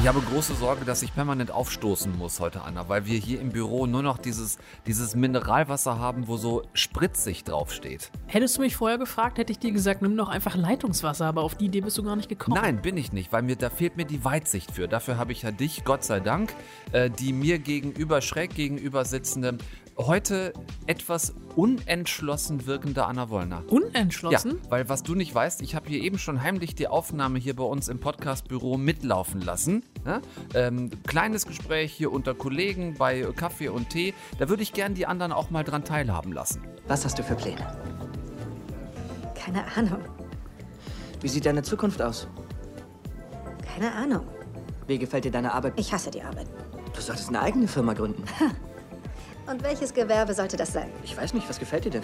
Ich habe große Sorge, dass ich permanent aufstoßen muss heute, Anna, weil wir hier im Büro nur noch dieses, dieses Mineralwasser haben, wo so spritzig draufsteht. Hättest du mich vorher gefragt, hätte ich dir gesagt, nimm doch einfach Leitungswasser, aber auf die Idee bist du gar nicht gekommen. Nein, bin ich nicht, weil mir da fehlt mir die Weitsicht für. Dafür habe ich ja dich, Gott sei Dank, äh, die mir gegenüber, schräg gegenüber sitzende, heute etwas unentschlossen wirkende Anna Wollner. Unentschlossen? Ja, weil was du nicht weißt, ich habe hier eben schon heimlich die Aufnahme hier bei uns im Podcastbüro mitlaufen lassen. Ja? Ähm, kleines Gespräch hier unter Kollegen bei Kaffee und Tee. Da würde ich gern die anderen auch mal dran teilhaben lassen. Was hast du für Pläne? Keine Ahnung. Wie sieht deine Zukunft aus? Keine Ahnung. Wie gefällt dir deine Arbeit? Ich hasse die Arbeit. Du solltest eine eigene Firma gründen. Und welches Gewerbe sollte das sein? Ich weiß nicht, was gefällt dir denn?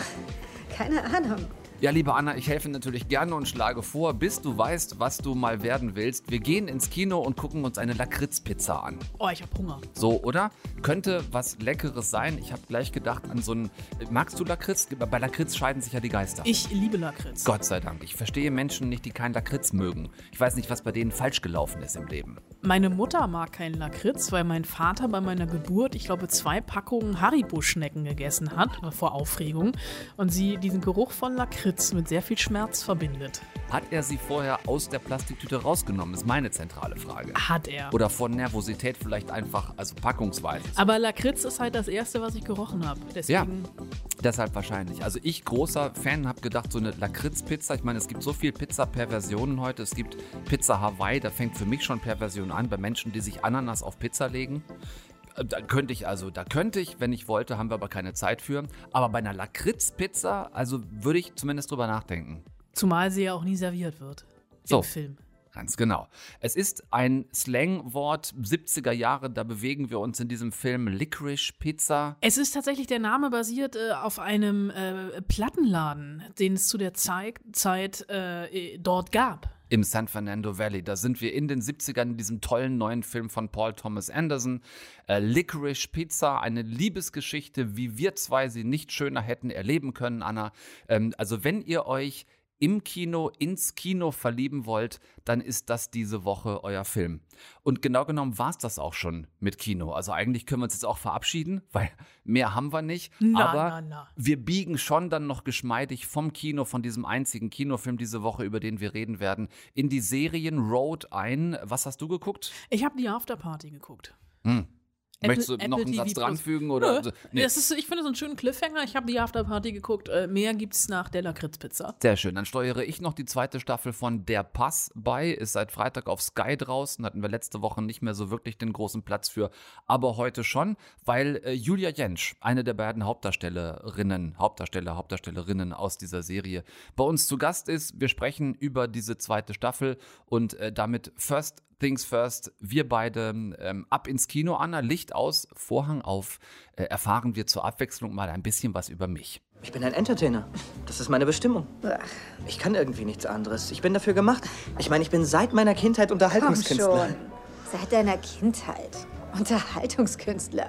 Keine Ahnung. Ja, liebe Anna, ich helfe natürlich gerne und schlage vor, bis du weißt, was du mal werden willst. Wir gehen ins Kino und gucken uns eine Lakritzpizza an. Oh, ich hab Hunger. So, oder? Könnte was Leckeres sein. Ich habe gleich gedacht an so einen. Magst du Lakritz? Bei Lakritz scheiden sich ja die Geister. Ich liebe Lakritz. Gott sei Dank. Ich verstehe Menschen nicht, die keinen Lakritz mögen. Ich weiß nicht, was bei denen falsch gelaufen ist im Leben. Meine Mutter mag keinen Lakritz, weil mein Vater bei meiner Geburt, ich glaube, zwei Packungen Haribo-Schnecken gegessen hat, vor Aufregung. Und sie diesen Geruch von Lakritz mit sehr viel Schmerz verbindet. Hat er sie vorher aus der Plastiktüte rausgenommen, ist meine zentrale Frage. Hat er. Oder von Nervosität vielleicht einfach, also packungsweise. Aber Lakritz ist halt das Erste, was ich gerochen habe. Ja, deshalb wahrscheinlich. Also ich, großer Fan, habe gedacht, so eine Lakritz-Pizza, ich meine, es gibt so viel Pizza-Perversionen heute. Es gibt Pizza Hawaii, da fängt für mich schon Perversion an, bei Menschen, die sich Ananas auf Pizza legen. Da könnte ich also, da könnte ich, wenn ich wollte, haben wir aber keine Zeit für. Aber bei einer Lakritz-Pizza, also würde ich zumindest drüber nachdenken. Zumal sie ja auch nie serviert wird. So. Im Film. Ganz genau. Es ist ein Slangwort 70er Jahre, da bewegen wir uns in diesem Film Licorice Pizza. Es ist tatsächlich, der Name basiert äh, auf einem äh, Plattenladen, den es zu der Zeit, Zeit äh, dort gab. Im San Fernando Valley. Da sind wir in den 70ern in diesem tollen neuen Film von Paul Thomas Anderson. Äh, Licorice Pizza, eine Liebesgeschichte, wie wir zwei sie nicht schöner hätten erleben können, Anna. Ähm, also wenn ihr euch im Kino ins Kino verlieben wollt, dann ist das diese Woche euer Film. Und genau genommen war es das auch schon mit Kino. Also eigentlich können wir uns jetzt auch verabschieden, weil mehr haben wir nicht. Na, Aber na, na. wir biegen schon dann noch geschmeidig vom Kino, von diesem einzigen Kinofilm diese Woche, über den wir reden werden, in die Serien Road ein. Was hast du geguckt? Ich habe die Afterparty geguckt. Hm. Möchtest du noch Apple einen TV Satz dranfügen? Oder? Nö. Nee. Das ist, ich finde so einen schönen Cliffhanger. Ich habe die Afterparty geguckt. Äh, mehr gibt's nach der Lakritzpizza. Sehr schön. Dann steuere ich noch die zweite Staffel von Der Pass bei. Ist seit Freitag auf Sky draußen. Hatten wir letzte Woche nicht mehr so wirklich den großen Platz für. Aber heute schon, weil äh, Julia Jentsch, eine der beiden Hauptdarstellerinnen, Hauptdarsteller, Hauptdarstellerinnen aus dieser Serie, bei uns zu Gast ist. Wir sprechen über diese zweite Staffel und äh, damit First Things First, wir beide ähm, ab ins Kino, Anna, Licht aus, Vorhang auf, äh, erfahren wir zur Abwechslung mal ein bisschen was über mich. Ich bin ein Entertainer. Das ist meine Bestimmung. Ach, Ich kann irgendwie nichts anderes. Ich bin dafür gemacht. Ich meine, ich bin seit meiner Kindheit komm Unterhaltungskünstler. schon. Seit deiner Kindheit. Unterhaltungskünstler.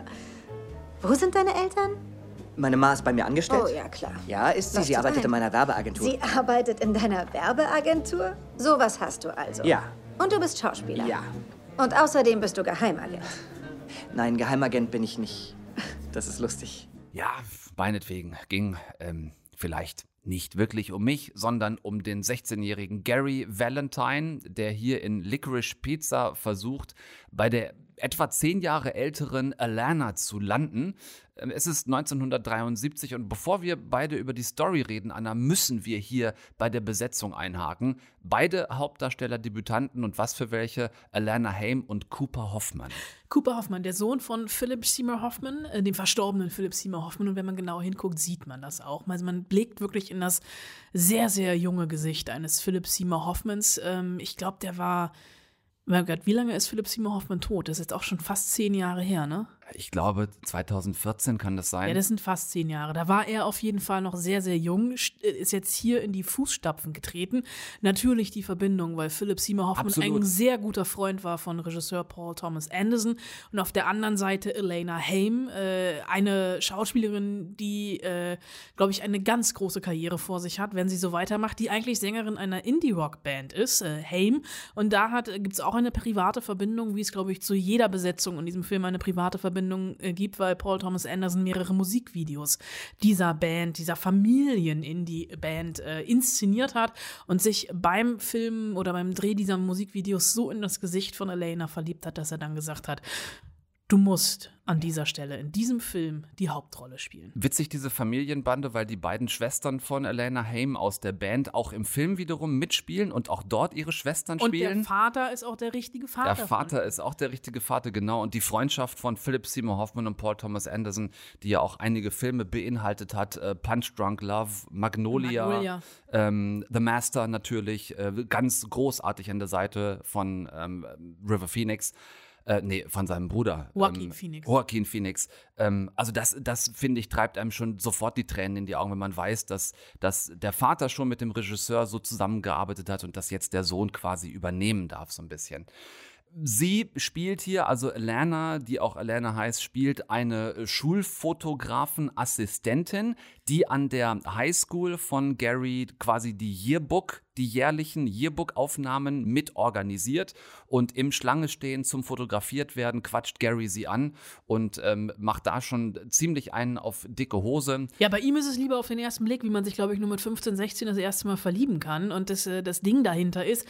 Wo sind deine Eltern? Meine Ma ist bei mir angestellt. Oh ja, klar. Ja, ist sie. Sie Leuchtet arbeitet ein. in meiner Werbeagentur. Sie arbeitet in deiner Werbeagentur? Sowas hast du also. Ja. Und du bist Schauspieler. Ja. Und außerdem bist du Geheimagent. Nein, Geheimagent bin ich nicht. Das ist lustig. Ja, meinetwegen ging ähm, vielleicht nicht wirklich um mich, sondern um den 16-jährigen Gary Valentine, der hier in Licorice Pizza versucht, bei der etwa zehn Jahre älteren Alana zu landen. Ähm, Es ist 1973 und bevor wir beide über die Story reden, Anna, müssen wir hier bei der Besetzung einhaken. Beide Hauptdarsteller Debütanten und was für welche, Alana Haim und Cooper Hoffman. Cooper Hoffman, der Sohn von Philip Seymour Hoffman, äh, dem verstorbenen Philip Seymour Hoffman. Und wenn man genau hinguckt, sieht man das auch. Also man blickt wirklich in das sehr, sehr junge Gesicht eines Philip Seymour Hoffmans. Ähm, ich glaube, der war, mein Gott, wie lange ist Philip Seymour Hoffman tot? Das ist jetzt auch schon fast zehn Jahre her, ne? Ich glaube, 2014 kann das sein. Ja, das sind fast zehn Jahre. Da war er auf jeden Fall noch sehr, sehr jung, äh, ist jetzt hier in die Fußstapfen getreten. Natürlich die Verbindung, weil Philip Seymour Hoffman Absolut. ein sehr guter Freund war von Regisseur Paul Thomas Anderson. Und auf der anderen Seite Elena Haim, äh, eine Schauspielerin, die, äh, glaube ich, eine ganz große Karriere vor sich hat, wenn sie so weitermacht, die eigentlich Sängerin einer Indie-Rock-Band ist, äh, Haim. Und da gibt es auch eine private Verbindung, wie es, glaube ich, zu jeder Besetzung in diesem Film eine private Verbindung äh, gibt, weil Paul Thomas Anderson mehrere Musikvideos dieser Band, dieser Familien-Indie-Band äh, inszeniert hat und sich beim Film oder beim Dreh dieser Musikvideos so in das Gesicht von Elena verliebt hat, dass er dann gesagt hat, du musst an dieser Stelle in diesem Film die Hauptrolle spielen. Witzig, diese Familienbande, weil die beiden Schwestern von Elena Haim aus der Band auch im Film wiederum mitspielen und auch dort ihre Schwestern Und der spielen. Vater ist auch der richtige Vater. Der Vater ist auch der richtige Vater, genau. Und die Freundschaft von Philip Seymour Hoffman und Paul Thomas Anderson, die ja auch einige Filme beinhaltet hat, äh, Punch Drunk Love, Magnolia, Magnolia. Ähm, The Master natürlich, äh, ganz großartig an der Seite von ähm, River Phoenix. Äh, nee, von seinem Bruder. Joaquin ähm, Phoenix. Joaquin Phoenix. Ähm, also das, das finde ich, treibt einem schon sofort die Tränen in die Augen, wenn man weiß, dass, dass der Vater schon mit dem Regisseur so zusammengearbeitet hat und dass jetzt der Sohn quasi übernehmen darf, so ein bisschen. Sie spielt hier, also Alana, die auch Alana heißt, spielt eine Schulfotografen-Assistentin, die an der Highschool von Gary quasi die Yearbook, die jährlichen Yearbook-Aufnahmen mitorganisiert und im Schlange stehen zum fotografiert werden, quatscht Gary sie an und ähm, macht da schon ziemlich einen auf dicke Hose. Ja, bei ihm ist es lieber auf den ersten Blick, wie man sich, glaube ich, nur mit 15, 16 das erste Mal verlieben kann. Und das, äh, das Ding dahinter ist,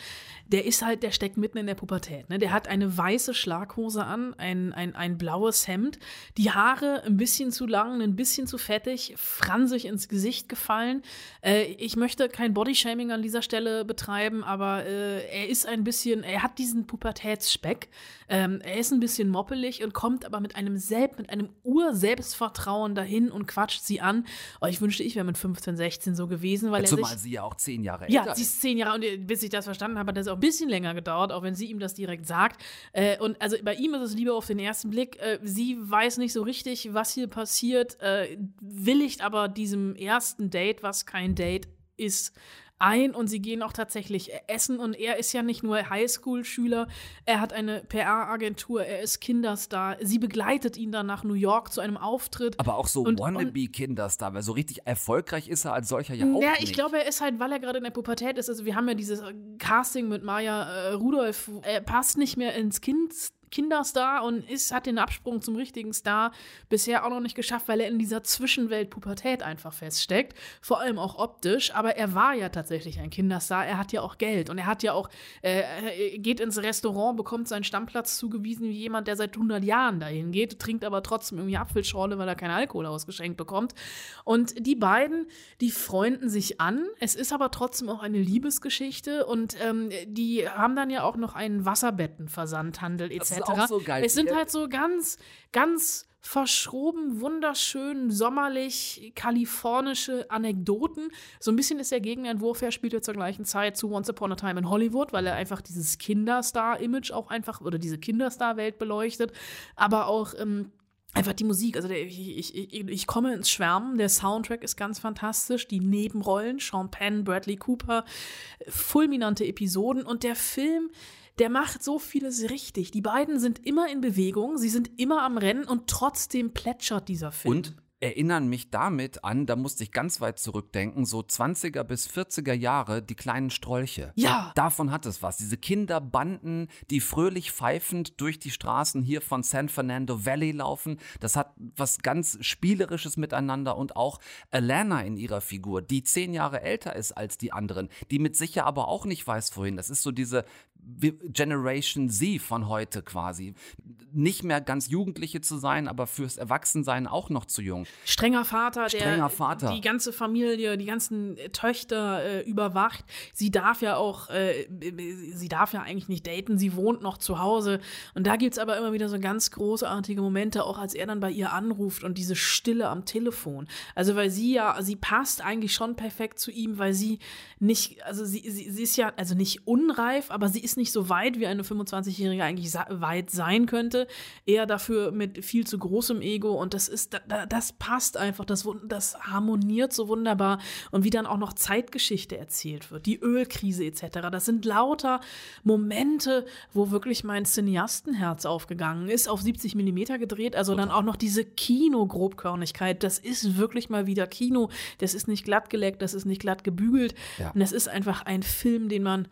der ist halt, der steckt mitten in der Pubertät. Ne? Der hat eine weiße Schlaghose an, ein, ein, ein blaues Hemd, die Haare ein bisschen zu lang, ein bisschen zu fettig, fransig ins Gesicht gefallen. Äh, ich möchte kein Bodyshaming an dieser Stelle betreiben, aber äh, er ist ein bisschen, er hat diesen Pubertätsspeck. Ähm, er ist ein bisschen moppelig und kommt aber mit einem Selbst, mit einem Ur-Selbstvertrauen dahin und quatscht sie an. Oh, ich wünschte, ich wäre mit 15, 16 so gewesen, weil er Zumal sich sie ja auch zehn Jahre ja, älter sie ist. ist zehn Jahre und äh, bis ich das verstanden habe, hat das auch ein bisschen länger gedauert, auch wenn sie ihm das direkt sagt. Äh, und also bei ihm ist es lieber auf den ersten Blick. Äh, sie weiß nicht so richtig, was hier passiert, äh, willigt aber diesem ersten Date, was kein Date ist, ein und sie gehen auch tatsächlich essen und er ist ja nicht nur Highschool-Schüler, er hat eine PR-Agentur, er ist Kinderstar, sie begleitet ihn dann nach New York zu einem Auftritt. Aber auch so Wannabe-Kinderstar, weil so richtig erfolgreich ist er als solcher ja auch Ja, nicht. ich glaube, er ist halt, weil er gerade in der Pubertät ist. Also, wir haben ja dieses Casting mit Maya äh, Rudolph. Er passt nicht mehr ins Kind. Kinderstar und ist, hat den Absprung zum richtigen Star bisher auch noch nicht geschafft, weil er in dieser Zwischenwelt Pubertät einfach feststeckt. Vor allem auch optisch. Aber er war ja tatsächlich ein Kinderstar. Er hat ja auch Geld und er hat ja auch, äh, er geht ins Restaurant, bekommt seinen Stammplatz zugewiesen wie jemand, der seit 100 Jahren dahin geht, trinkt aber trotzdem irgendwie Apfelschorle, weil er keinen Alkohol ausgeschenkt bekommt. Und die beiden, die freunden sich an. Es ist aber trotzdem auch eine Liebesgeschichte und ähm, die haben dann ja auch noch einen Wasserbettenversandhandel etc. auch so geil. Es sind Ja. halt so ganz, ganz verschroben, wunderschön, sommerlich, kalifornische Anekdoten. So ein bisschen ist der Gegenentwurf, er spielt ja zur gleichen Zeit zu Once Upon a Time in Hollywood, weil er einfach dieses Kinderstar-Image auch einfach, oder diese Kinderstar-Welt beleuchtet, aber auch ähm, Einfach die Musik, also der, ich, ich, ich, ich komme ins Schwärmen. Der Soundtrack ist ganz fantastisch. Die Nebenrollen, Sean Penn, Bradley Cooper, fulminante Episoden. Und der Film, der macht so vieles richtig. Die beiden sind immer in Bewegung, sie sind immer am Rennen und trotzdem plätschert dieser Film. Und erinnern mich damit an, da musste ich ganz weit zurückdenken, so 20er bis 40er Jahre, die kleinen Strolche. Ja. Davon hat es was. Diese Kinderbanden, die fröhlich pfeifend durch die Straßen hier von San Fernando Valley laufen. Das hat was ganz Spielerisches miteinander und auch Alana in ihrer Figur, die zehn Jahre älter ist als die anderen, die mit sicher aber auch nicht weiß, wohin. Das ist so diese Generation Z von heute quasi. Nicht mehr ganz Jugendliche zu sein, aber fürs Erwachsensein auch noch zu jung. Strenger Vater, der Strenger Vater. die ganze Familie, die ganzen Töchter äh, überwacht. Sie darf ja auch, äh, sie darf ja eigentlich nicht daten, sie wohnt noch zu Hause. Und da gibt's aber immer wieder so ganz großartige Momente, auch als er dann bei ihr anruft und diese Stille am Telefon. Also weil sie ja, sie passt eigentlich schon perfekt zu ihm, weil sie nicht, also sie, sie, sie ist ja, also nicht unreif, aber sie ist ist nicht so weit, wie eine 25-Jährige eigentlich weit sein könnte. Eher dafür mit viel zu großem Ego und das ist, das passt einfach, das, das harmoniert so wunderbar und wie dann auch noch Zeitgeschichte erzählt wird, die Ölkrise etc. Das sind lauter Momente, wo wirklich mein Cineastenherz aufgegangen ist, auf 70 Millimeter gedreht, also dann auch noch diese Kino-Grobkörnigkeit, das ist wirklich mal wieder Kino, das ist nicht glatt geleckt, das ist nicht glatt gebügelt ja. und das ist einfach ein Film, den man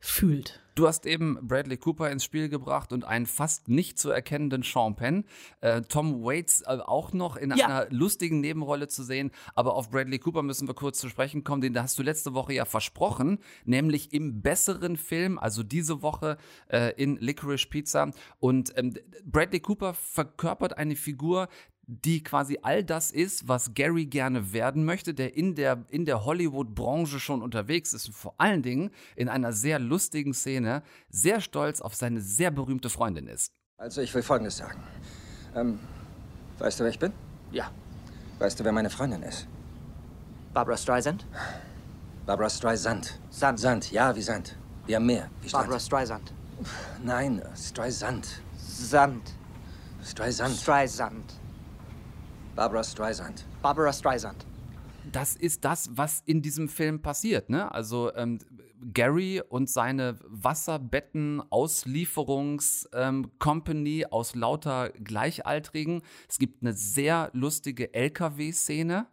fühlt. Du hast eben Bradley Cooper ins Spiel gebracht und einen fast nicht zu erkennenden Sean Penn. Äh, Tom Waits äh, auch noch in ja. einer lustigen Nebenrolle zu sehen. Aber auf Bradley Cooper müssen wir kurz zu sprechen kommen. Den hast du letzte Woche ja versprochen, nämlich im besseren Film, also diese Woche äh, in Licorice Pizza. Und ähm, Bradley Cooper verkörpert eine Figur, die quasi all das ist, was Gary gerne werden möchte, der in der, in der Hollywood-Branche schon unterwegs ist und vor allen Dingen in einer sehr lustigen Szene sehr stolz auf seine sehr berühmte Freundin ist. Also ich will Folgendes sagen. Ähm, weißt du, wer ich bin? Ja. Weißt du, wer meine Freundin ist? Barbara Streisand? Barbara Streisand. Sand. Sand, ja, wie Sand. Wie am Meer. Wie Barbara Streisand. Nein, Streisand. Sand. Streisand. Streisand. Barbara Streisand. Barbara Streisand. Das ist das, was in diesem Film passiert. Ne? Also ähm, Gary und seine Wasserbetten-Auslieferungs-Company ähm, aus lauter Gleichaltrigen. Es gibt eine sehr lustige LKW-Szene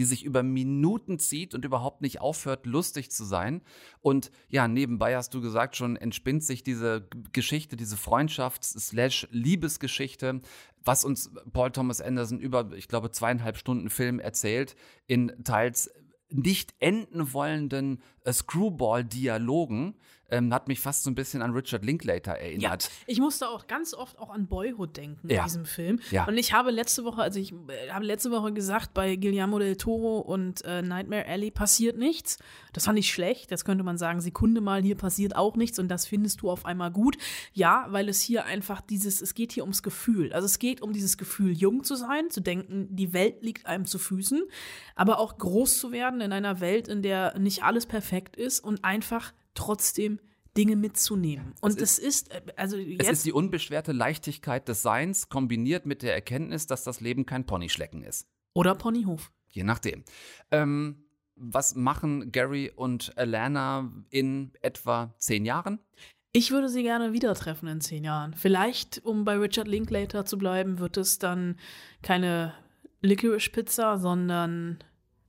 die sich über Minuten zieht und überhaupt nicht aufhört, lustig zu sein. Und ja, nebenbei hast du gesagt, schon entspinnt sich diese Geschichte, diese Freundschafts-Liebesgeschichte, was uns Paul Thomas Anderson über, ich glaube, zweieinhalb Stunden Film erzählt, in teils nicht enden wollenden äh, Screwball-Dialogen, ähm, hat mich fast so ein bisschen an Richard Linklater erinnert. Ja, ich musste auch ganz oft auch an Boyhood denken ja. in diesem Film. Ja. Und ich habe letzte Woche, also ich äh, habe letzte Woche gesagt, bei Guillermo del Toro und äh, Nightmare Alley passiert nichts. Das fand ich schlecht. Jetzt könnte man sagen, Sekunde mal, hier passiert auch nichts und das findest du auf einmal gut. Ja, weil es hier einfach dieses, es geht hier ums Gefühl. Also es geht um dieses Gefühl, jung zu sein, zu denken, die Welt liegt einem zu Füßen, aber auch groß zu werden in einer Welt, in der nicht alles perfekt ist und einfach trotzdem Dinge mitzunehmen. Und es ist, äh, also jetzt. Es ist die unbeschwerte Leichtigkeit des Seins kombiniert mit der Erkenntnis, dass das Leben kein Ponyschlecken ist. Oder Ponyhof. Je nachdem. Ähm, was machen Gary und Alana in etwa zehn Jahren? Ich würde sie gerne wieder treffen in zehn Jahren. Vielleicht, um bei Richard Linklater zu bleiben, wird es dann keine Licorice Pizza, sondern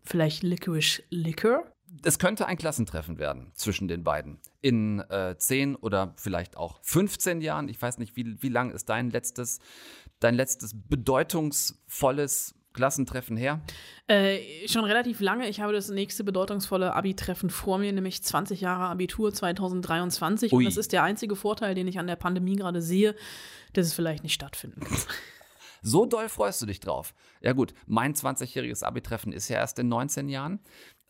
vielleicht Licorice Liquor es könnte ein Klassentreffen werden zwischen den beiden. In äh, 10 oder vielleicht auch 15 Jahren. Ich weiß nicht, wie, wie lang ist dein letztes, dein letztes bedeutungsvolles Klassentreffen her? Äh, schon relativ lange. Ich habe das nächste bedeutungsvolle Abi-Treffen vor mir, nämlich 20 Jahre Abitur 2023. Ui. Und das ist der einzige Vorteil, den ich an der Pandemie gerade sehe, dass es vielleicht nicht stattfinden kann. So doll freust du dich drauf. Ja gut, mein 20-jähriges Abi-Treffen ist ja erst in 19 Jahren.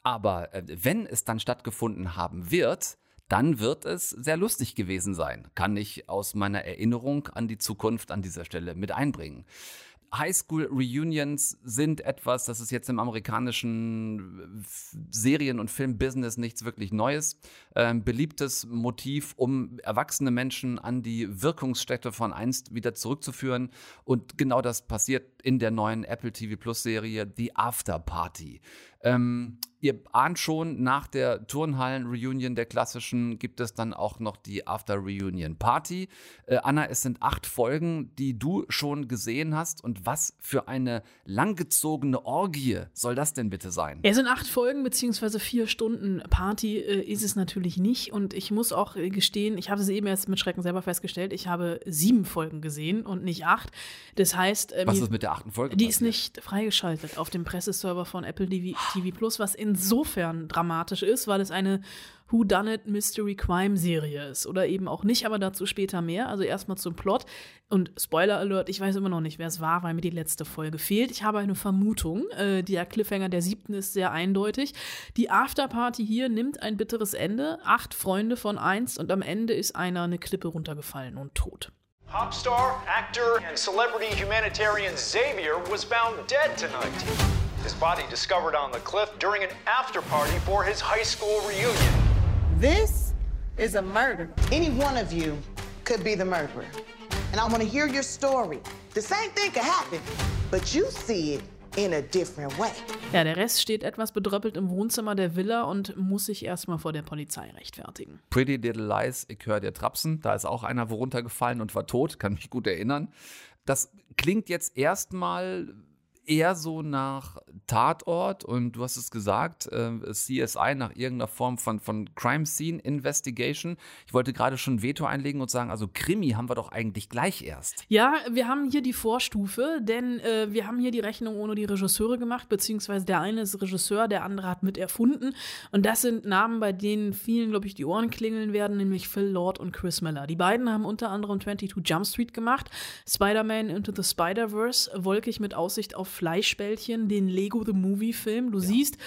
Aber äh, wenn es dann stattgefunden haben wird, dann wird es sehr lustig gewesen sein. Kann ich aus meiner Erinnerung an die Zukunft an dieser Stelle mit einbringen. Highschool-Reunions sind etwas, das ist jetzt im amerikanischen Serien- und Filmbusiness nichts wirklich Neues. Ähm, beliebtes Motiv, um erwachsene Menschen an die Wirkungsstätte von einst wieder zurückzuführen. Und genau das passiert in der neuen Apple TV Plus-Serie The After Party. Ähm, ihr ahnt schon, nach der Turnhallen-Reunion der klassischen gibt es dann auch noch die After-Reunion-Party. Äh, Anna, es sind acht Folgen, die du schon gesehen hast. Und was für eine langgezogene Orgie soll das denn bitte sein? Es sind acht Folgen beziehungsweise vier Stunden Party äh, ist es natürlich nicht. Und ich muss auch äh, gestehen, ich habe es eben erst mit Schrecken selber festgestellt, ich habe sieben Folgen gesehen und nicht acht. Das heißt, äh, was ist mit der achten Folge? Die passiert? ist nicht freigeschaltet auf dem Presseserver von Apple TV, TV Plus, was insofern dramatisch ist, weil es eine Who Done It Mystery Crime Serie ist oder eben auch nicht, aber dazu später mehr. Also erstmal zum Plot und Spoiler Alert, ich weiß immer noch nicht, wer es war, weil mir die letzte Folge fehlt. Ich habe eine Vermutung. Äh, der Cliffhanger der siebten ist sehr eindeutig. Die Afterparty hier nimmt ein bitteres Ende. Acht Freunde von einst und am Ende ist einer eine Klippe runtergefallen und tot. Popstar, actor and celebrity humanitarian Xavier was found dead tonight. His body discovered on the cliff during an after party for his high school reunion. This is a murder. Any one of you could be the murderer. And I want to hear your story. The same thing could happen, but you see it in a different way. Ja, der Rest steht etwas bedröppelt im Wohnzimmer der Villa und muss sich erstmal vor der Polizei rechtfertigen. Pretty Little Lies, ich höre dir Trapsen. Da ist auch einer runtergefallen und war tot, kann mich gut erinnern. Das klingt jetzt erstmal eher so nach Tatort und du hast es gesagt, äh, CSI nach irgendeiner Form von, von Crime Scene Investigation. Ich wollte gerade schon Veto einlegen und sagen, also Krimi haben wir doch eigentlich gleich erst. Ja, wir haben hier die Vorstufe, denn äh, wir haben hier die Rechnung ohne die Regisseure gemacht, beziehungsweise der eine ist Regisseur, der andere hat mit erfunden. Und das sind Namen, bei denen vielen, glaube ich, die Ohren klingeln werden, nämlich Phil Lord und Chris Miller. Die beiden haben unter anderem 22 Jump Street gemacht, Spider-Man Into the Spider-Verse, wolkig mit Aussicht auf Fleischbällchen, den Lego The Movie-Film. Du ja. siehst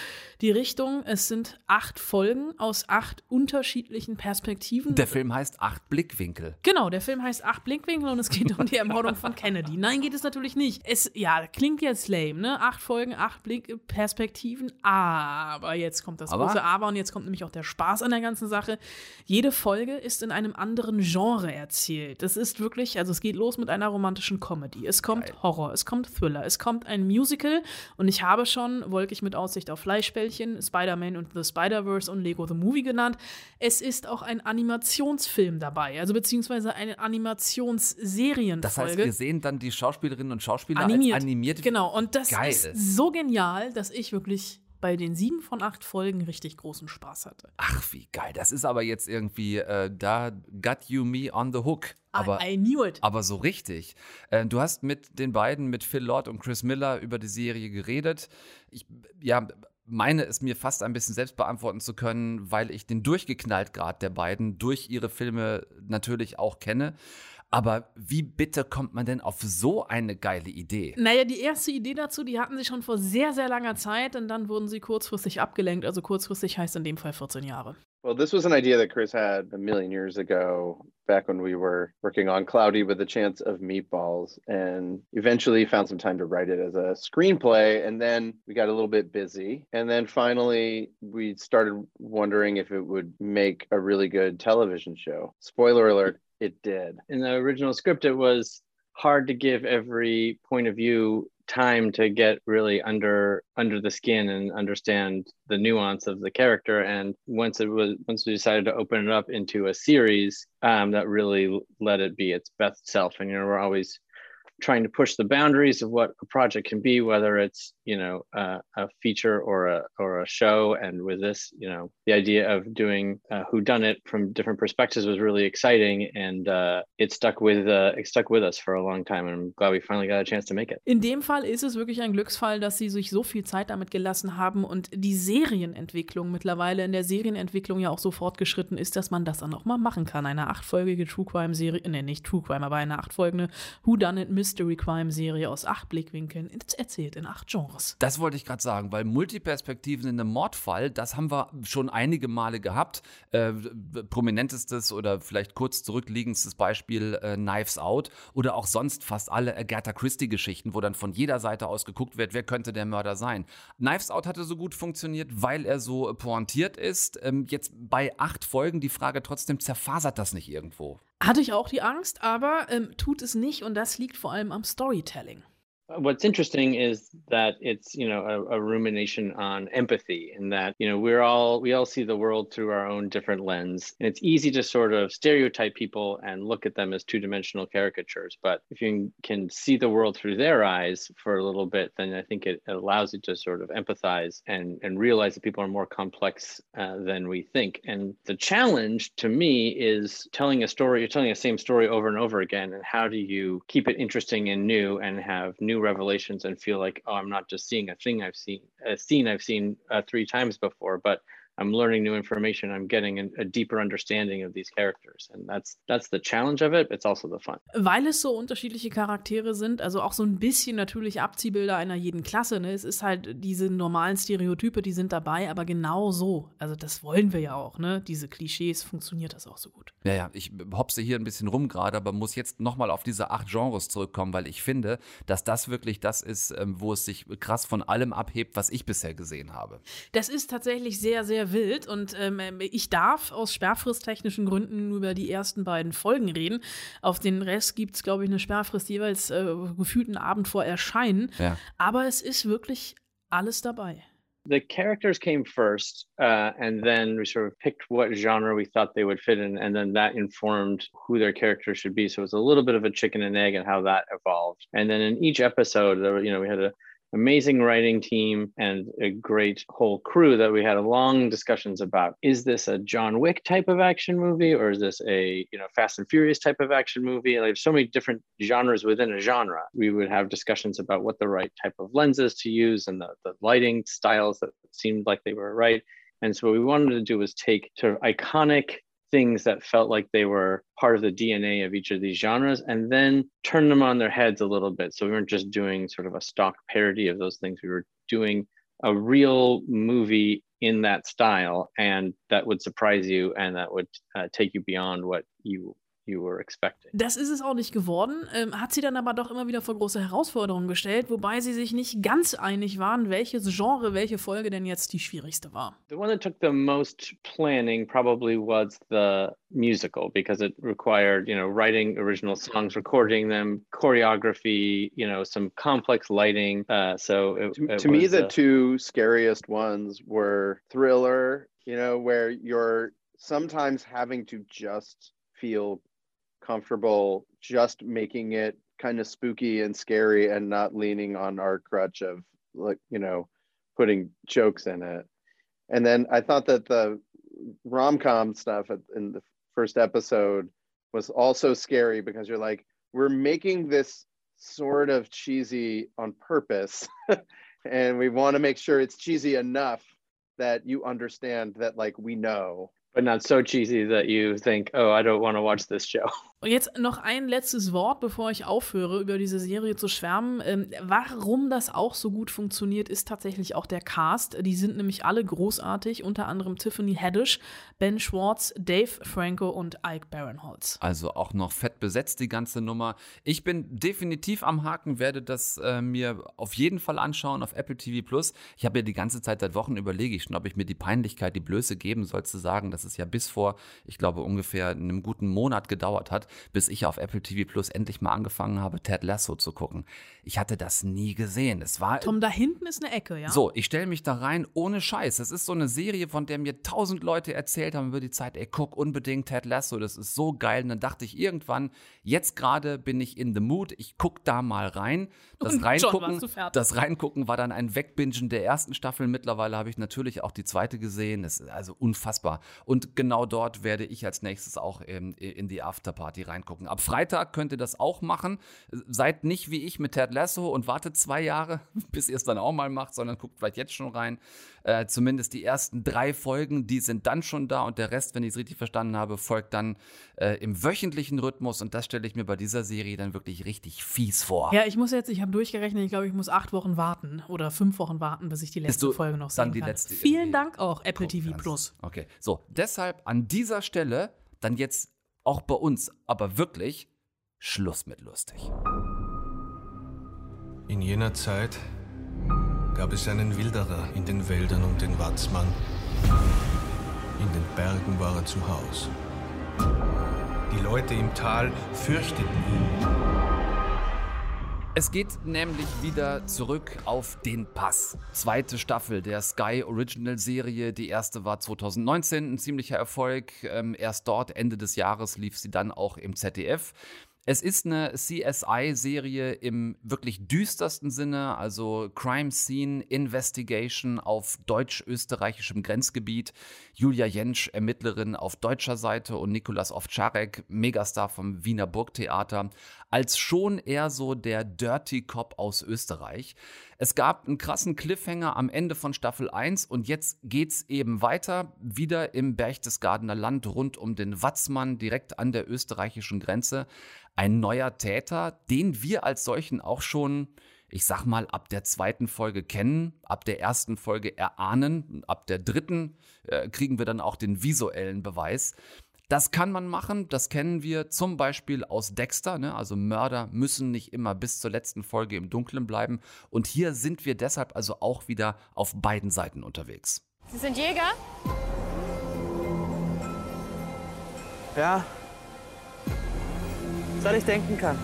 die Richtung, es sind acht Folgen aus acht unterschiedlichen Perspektiven. Der Film heißt Acht Blickwinkel. Genau, der Film heißt Acht Blickwinkel und es geht um die Ermordung von Kennedy. Nein, geht es natürlich nicht. Es, ja, klingt jetzt lame, ne? Acht Folgen, acht Blickperspektiven, aber jetzt kommt das aber? große Aber und jetzt kommt nämlich auch der Spaß an der ganzen Sache. Jede Folge ist in einem anderen Genre erzählt. Das ist wirklich, also es geht los mit einer romantischen Comedy. Es kommt Geil. Horror, es kommt Thriller, es kommt ein Musical und ich habe schon wolkig mit Aussicht auf Fleischbällchen, Spider-Man und The Spider-Verse und Lego The Movie genannt. Es ist auch ein Animationsfilm dabei, also beziehungsweise eine Animationsserienfolge. Das heißt, wir sehen dann die Schauspielerinnen und Schauspieler animiert. als animiert. Genau, und das Geil. ist so genial, dass ich wirklich bei den sieben von acht Folgen richtig großen Spaß hatte. Ach, wie geil. Das ist aber jetzt irgendwie, äh, da got you me on the hook. Aber, I, I knew it. Aber so richtig. Äh, du hast mit den beiden, mit Phil Lord und Chris Miller, über die Serie geredet. Ich, ja, meine es mir fast ein bisschen selbst beantworten zu können, weil ich den Durchgeknalltgrad der beiden durch ihre Filme natürlich auch kenne. Aber wie bitte kommt man denn auf so eine geile Idee? Naja, die erste Idee dazu, die hatten sie schon vor sehr, sehr langer Zeit und dann wurden sie kurzfristig abgelenkt. Also kurzfristig heißt in dem Fall 14 Jahre. Well, this was an idea that Chris had a million years ago, back when we were working on Cloudy with a Chance of Meatballs, and eventually found some time to write it as a screenplay. And then we got a little bit busy. And then finally, we started wondering if it would make a really good television show. Spoiler alert, it did. In the original script, it was hard to give every point of view time to get really under under the skin and understand the nuance of the character. And once it was once we decided to open it up into a series um, that really let it be its best self. And you know we're always trying to push the boundaries of what a project can be, whether it's you know uh, a feature or a or a show. And with this, you know, the idea of doing uh, who done it from different perspectives was really exciting, and uh, it stuck with uh, it stuck with us for a long time. And I'm glad we finally got a chance to make it. In dem Fall ist es wirklich ein Glücksfall, dass sie sich so viel Zeit damit gelassen haben und die Serienentwicklung mittlerweile in der Serienentwicklung ja auch so fortgeschritten ist, dass man das dann auch mal machen kann. Eine achtfolgige True Crime Serie, ne, nicht True Crime, aber eine achtfolgende Who Done It Mystery Crime Serie aus acht Blickwinkeln erzählt in acht Genres. Das wollte ich gerade sagen, weil Multiperspektiven in einem Mordfall, das haben wir schon einige Male gehabt. Äh, prominentestes oder vielleicht kurz zurückliegendstes Beispiel äh, Knives Out oder auch sonst fast alle Agatha Christie Geschichten, wo dann von jeder Seite aus geguckt wird, wer könnte der Mörder sein. Knives Out hatte so gut funktioniert, weil er so pointiert ist. Ähm, jetzt bei acht Folgen die Frage trotzdem, zerfasert das nicht irgendwo? Hatte ich auch die Angst, aber ähm, tut es nicht und das liegt vor allem am Storytelling. What's interesting is that it's you know a, a, rumination on empathy and that you know we're all we all see the world through our own different lens. And it's easy to sort of stereotype people and look at them as two-dimensional caricatures. But if you can see the world through their eyes for a little bit then i think it allows you to sort of empathize and and realize that people are more complex uh, than we think. And the challenge to me is telling a story you're telling the same story over and over again. And how do you keep it interesting and new and have new new revelations and feel like, oh, I'm not just seeing a thing I've seen, a scene I've seen uh, three times before, but I'm learning new information. I'm getting a, a, deeper understanding of these characters. And that's, that's the challenge of it. It's also the fun. Weil es so unterschiedliche Charaktere sind, also auch so ein bisschen natürlich Abziehbilder einer jeden Klasse. Ne? Es ist halt diese normalen Stereotype, die sind dabei, aber genau so. Also das wollen wir ja auch, ne? Diese Klischees, funktioniert das auch so gut. Ja, ja, ich hopse hier ein bisschen rum gerade, aber muss jetzt nochmal auf diese acht Genres zurückkommen, weil ich finde, dass das wirklich das ist, ähm, wo es sich krass von allem abhebt, was ich bisher gesehen habe. Das ist tatsächlich sehr, sehr sehr wild und ähm, ich darf aus sperrfristtechnischen Gründen nur über die ersten beiden Folgen reden. Auf den Rest gibt es, glaube ich, eine Sperrfrist jeweils äh, gefühlt einen Abend vor Erscheinen. Ja. Aber es ist wirklich alles dabei. the characters came first uh, and then we sort of picked what genre we thought they would fit in and then that informed who their characters should be so it was a little bit of a chicken and egg and how that evolved and then in each episode there were, you know we had a amazing writing team and a great whole crew that we had a long discussions about. Is this a john wick type of action movie or is this a you know fast and furious type of action movie? Like so many different genres within a genre. We would have discussions about what the right type of lenses to use and the, the lighting styles that seemed like they were right. And so what we wanted to do was take sort of iconic things that felt like they were part of the DNA of each of these genres and then turn them on their heads a little bit. So we weren't just doing sort of a stock parody of those things. We were doing a real movie in that style and that would surprise you and that would uh, take you beyond what you you were expecting. Das ist es auch nicht geworden, ähm, hat sie dann aber doch immer wieder vor große Herausforderungen gestellt, wobei sie sich nicht ganz einig waren, welches Genre, welche Folge denn jetzt die schwierigste war. The one that took the most planning probably was the musical because it required, you know, writing original songs, recording them, choreography, you know, some complex lighting. Uh, so it, To, it to me, the uh, two scariest ones were Thriller, you know, where you're sometimes having to just feel comfortable just making it kind of spooky and scary and not leaning on our crutch of like, you know, putting jokes in it. And then I thought that the rom com stuff in the first episode was also scary because you're like, we're making this sort of cheesy on purpose. and we want to make sure it's cheesy enough that you understand that, like, we know. but not so cheesy that you think, oh, I don't want to watch this show. Und jetzt noch ein letztes Wort, bevor ich aufhöre, über diese Serie zu schwärmen. Ähm, warum das auch so gut funktioniert, ist tatsächlich auch der Cast. Die sind nämlich alle großartig, unter anderem Tiffany Haddish, Ben Schwartz, Dave Franco und Ike Barinholtz. Also auch noch fett besetzt, die ganze Nummer. Ich bin definitiv am Haken, werde das äh, mir auf jeden Fall anschauen auf Apple TV Plus. Ich habe ja die ganze Zeit seit Wochen überlege ich schon, ob ich mir die Peinlichkeit, die Blöße geben soll, zu sagen, dass es ja bis vor, ich glaube, ungefähr einem guten Monat gedauert hat, bis ich auf Apple TV Plus endlich mal angefangen habe, Ted Lasso zu gucken. Ich hatte das nie gesehen. Es war Tom, da hinten ist eine Ecke, ja? so, ich stelle mich da rein ohne Scheiß. Das ist so eine Serie, von der mir tausend Leute erzählt haben über die Zeit, ey, guck unbedingt Ted Lasso, das ist so geil. Und dann dachte ich irgendwann, jetzt gerade bin ich in the mood, ich guck da mal rein. Das Und Reingucken, das Reingucken war dann ein Wegbingen der ersten Staffel. Mittlerweile habe ich natürlich auch die zweite gesehen. Das ist also unfassbar. Und genau dort werde ich als nächstes auch ähm, in die Afterparty reingucken. Ab Freitag könnt ihr das auch machen. Seid nicht wie ich mit Ted Lasso und wartet zwei Jahre, bis ihr es dann auch mal macht, sondern guckt vielleicht jetzt schon rein. Äh, zumindest die ersten drei Folgen, die sind dann schon da und der Rest, wenn ich es richtig verstanden habe, folgt dann äh, im wöchentlichen Rhythmus und das stelle ich mir bei dieser Serie dann wirklich richtig fies vor. Ja, ich muss jetzt, ich habe durchgerechnet, ich glaube, ich muss acht Wochen warten oder fünf Wochen warten, bis ich die letzte Folge noch dann sehen die kann. letzte Vielen Dank auch, Apple TV. Plus. Okay, so, deshalb an dieser Stelle dann jetzt auch bei uns, aber wirklich Schluss mit lustig. In jener Zeit gab es einen Wilderer in den Wäldern um den Watzmann. In den Bergen war er zu Haus. Die Leute im Tal fürchteten ihn. Es geht nämlich wieder zurück auf den Pass. Zweite Staffel der Sky Original Serie. Die erste war 2019 ein ziemlicher Erfolg. Ähm, erst dort, Ende des Jahres, lief sie dann auch im ZDF. Es ist eine CSI-Serie im wirklich düstersten Sinne, also Crime Scene Investigation auf deutsch-österreichischem Grenzgebiet. Julia Jentsch, Ermittlerin auf deutscher Seite und Nikolas Ovtcharek, Megastar vom Wiener Burgtheater, als schon eher so der Dirty Cop aus Österreich. Es gab einen krassen Cliffhanger am Ende von Staffel 1 und jetzt geht's eben weiter, wieder im Berchtesgadener Land rund um den Watzmann, direkt an der österreichischen Grenze. Ein neuer Täter, den wir als solchen auch schon, ich sag mal, ab der zweiten Folge kennen, ab der ersten Folge erahnen, ab der dritten äh, kriegen wir dann auch den visuellen Beweis. Das kann man machen, das kennen wir zum Beispiel aus Dexter. Ne? Also Mörder müssen nicht immer bis zur letzten Folge im Dunkeln bleiben. Und hier sind wir deshalb also auch wieder auf beiden Seiten unterwegs. Sie sind Jäger? Ja. Seit ich denken kann.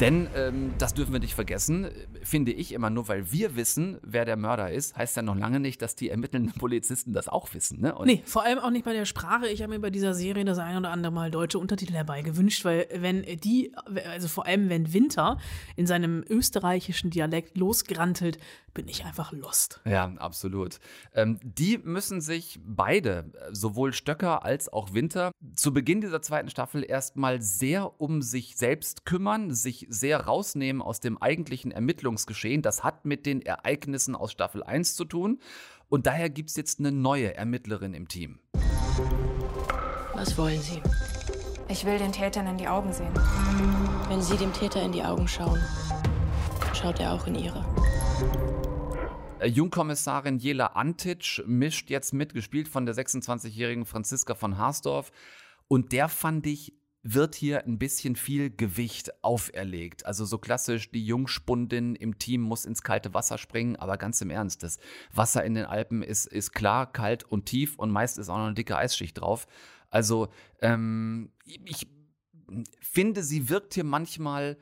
Denn ähm, das dürfen wir nicht vergessen, finde ich immer nur, weil wir wissen, wer der Mörder ist, heißt ja noch lange nicht, dass die ermittelnden Polizisten das auch wissen. Ne? Und nee, vor allem auch nicht bei der Sprache. Ich habe mir bei dieser Serie das ein oder andere Mal deutsche Untertitel herbei gewünscht, weil wenn die, also vor allem wenn Winter in seinem österreichischen Dialekt losgrantelt, bin ich einfach lost. Ja, absolut. Ähm, die müssen sich beide, sowohl Stöcker als auch Winter, zu Beginn dieser zweiten Staffel erstmal sehr um sich selbst kümmern, sich sehr rausnehmen aus dem eigentlichen Ermittlungsgeschehen. Das hat mit den Ereignissen aus Staffel 1 zu tun. Und daher gibt es jetzt eine neue Ermittlerin im Team. Was wollen Sie? Ich will den Tätern in die Augen sehen. Wenn Sie dem Täter in die Augen schauen, schaut er auch in Ihre. Äh, Jungkommissarin Jela Antic mischt jetzt mit, gespielt von der 26-jährigen Franziska von Haasdorf. Und der fand ich wird hier ein bisschen viel Gewicht auferlegt. Also so klassisch, die Jungspundin im Team muss ins kalte Wasser springen, aber ganz im Ernst, das Wasser in den Alpen ist, ist klar, kalt und tief und meist ist auch noch eine dicke Eisschicht drauf. Also ähm, ich finde, sie wirkt hier manchmal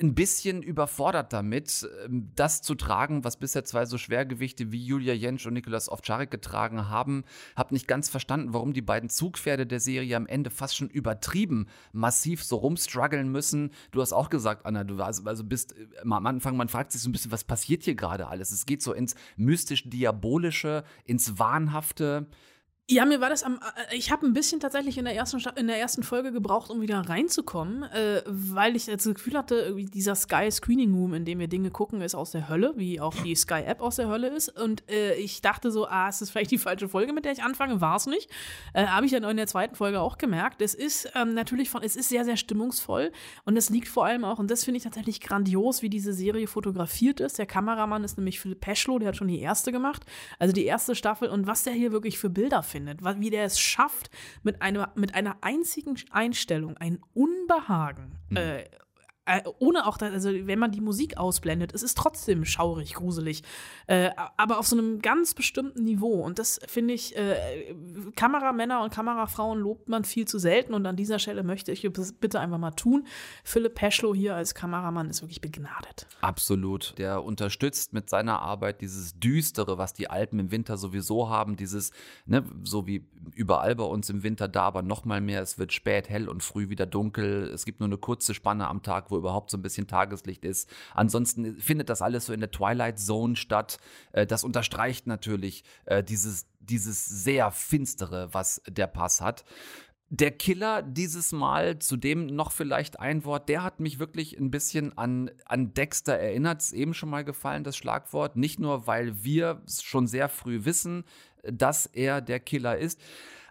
ein bisschen überfordert damit, ähm, das zu tragen, was bisher zwei so Schwergewichte wie Julia Jentsch und Nikolaus Ovtcharek getragen haben. Hab nicht ganz verstanden, warum die beiden Zugpferde der Serie am Ende fast schon übertrieben massiv so rumstruggeln müssen. Du hast auch gesagt, Anna, du warst, also bist äh, am Anfang, man fragt sich so ein bisschen, was passiert hier gerade alles? Es geht so ins mystisch-diabolische, ins Wahnhafte. Ja, mir war das am. Äh, ich habe ein bisschen tatsächlich in der ersten in der ersten Folge gebraucht, um wieder reinzukommen, äh, weil ich das Gefühl hatte, dieser Sky Screening Room, in dem wir Dinge gucken, ist aus der Hölle, wie auch die Sky App aus der Hölle ist. Und äh, ich dachte so, ah, es ist vielleicht die falsche Folge, mit der ich anfange. War es nicht. Äh, habe ich dann in der zweiten Folge auch gemerkt. Es ist ähm, natürlich von, es ist sehr sehr stimmungsvoll und es liegt vor allem auch und das finde ich tatsächlich grandios, wie diese Serie fotografiert ist. Der Kameramann ist nämlich Philipp Peschlow, der hat schon die erste gemacht, also die erste Staffel und was der hier wirklich für Bilder findet findet, wie der es schafft, mit einer, mit einer einzigen Einstellung ein Unbehagen mhm. äh, äh, ohne auch, also wenn man die Musik ausblendet, es ist trotzdem schaurig, gruselig, äh, aber auf so einem ganz bestimmten Niveau. Und das finde ich, äh, Kameramänner und Kamerafrauen lobt man viel zu selten. Und an dieser Stelle möchte ich es bitte einfach mal tun. Philipp Peschlow hier als Kameramann ist wirklich begnadet. Absolut. Der unterstützt mit seiner Arbeit dieses Düstere, was die Alpen im Winter sowieso haben, dieses, ne, so wie überall bei uns im Winter, da aber noch mal mehr. Es wird spät, hell und früh wieder dunkel. Es gibt nur eine kurze Spanne am Tag, wo überhaupt so ein bisschen Tageslicht ist. Ansonsten findet das alles so in der Twilight Zone statt. Äh, das unterstreicht natürlich äh, dieses, dieses sehr finstere, was der Pass hat. Der Killer dieses Mal, zudem noch vielleicht ein Wort, der hat mich wirklich ein bisschen an, an Dexter erinnert. Es eben schon mal gefallen, das Schlagwort. Nicht nur, weil wir schon sehr früh wissen, dass er der Killer ist,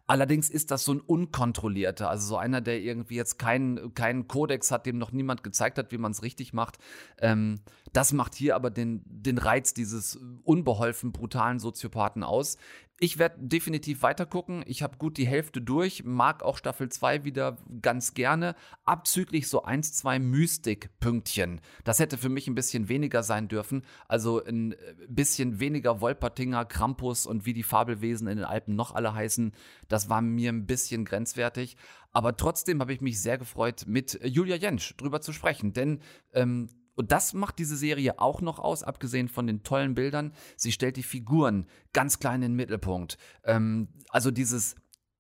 Allerdings ist das so ein unkontrollierter, also so einer, der irgendwie jetzt keinen keinen Kodex hat, dem noch niemand gezeigt hat, wie man es richtig macht. Ähm, das macht hier aber den, den Reiz dieses unbeholfen brutalen Soziopathen aus. Ich werde definitiv weiter gucken. Ich habe gut die Hälfte durch, mag auch Staffel 2 wieder ganz gerne. Abzüglich so eins, zwei Mystik-Pünktchen. Das hätte für mich ein bisschen weniger sein dürfen. Also ein bisschen weniger Wolpertinger, Krampus und wie die Fabelwesen in den Alpen noch alle heißen. Das war mir ein bisschen grenzwertig. Aber trotzdem habe ich mich sehr gefreut, mit Julia Jentsch drüber zu sprechen. Denn ähm, und das macht diese Serie auch noch aus, abgesehen von den tollen Bildern. Sie stellt die Figuren ganz klein in den Mittelpunkt. Ähm, also dieses,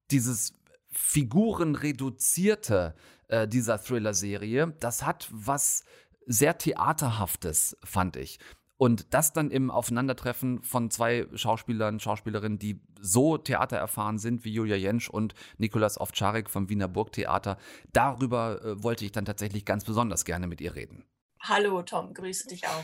dieses Figurenreduzierte äh, dieser Thriller-Serie, das hat was sehr Theaterhaftes, fand ich. Und das dann im Aufeinandertreffen von zwei Schauspielern, Schauspielerinnen, die so theatererfahren sind wie Julia Jentsch und Nikolaus Ovtcharek vom Wiener Burgtheater, darüber äh, wollte ich dann tatsächlich ganz besonders gerne mit ihr reden. Hallo Tom, grüße dich auch.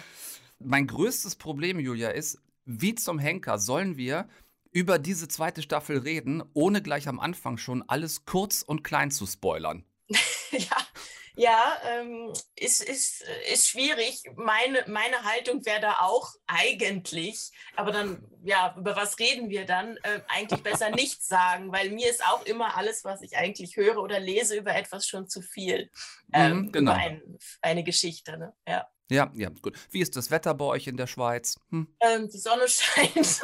Mein größtes Problem, Julia, ist, wie zum Henker sollen wir über diese zweite Staffel reden, ohne gleich am Anfang schon alles kurz und klein zu spoilern? ja, ja, ähm, ist, ist, ist schwierig. Meine, meine Haltung wäre da auch eigentlich, aber dann, ja, über was reden wir dann? Äh, eigentlich besser nichts sagen, weil mir ist auch immer alles, was ich eigentlich höre oder lese über etwas schon zu viel. Mhm, ähm, mhm, genau. Ein, eine Geschichte, ne? Ja. Ja, ja, gut. Wie ist das Wetter bei euch in der Schweiz? Hm? Ähm, die Sonne scheint.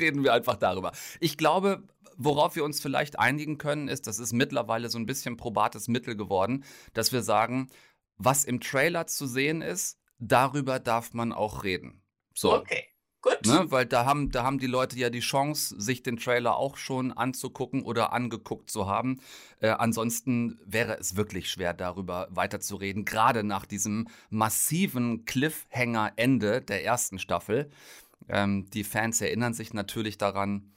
Reden wir einfach darüber. Ich glaube, worauf wir uns vielleicht einigen können, ist, das ist mittlerweile so ein bisschen probates Mittel geworden, dass wir sagen, was im Trailer zu sehen ist, darüber darf man auch reden. So. Okay. Gut. Ne, weil da haben, da haben die Leute ja die Chance, sich den Trailer auch schon anzugucken oder angeguckt zu haben. Äh, ansonsten wäre es wirklich schwer, darüber weiterzureden, gerade nach diesem massiven Cliffhanger-Ende der ersten Staffel. Ähm, die Fans erinnern sich natürlich daran.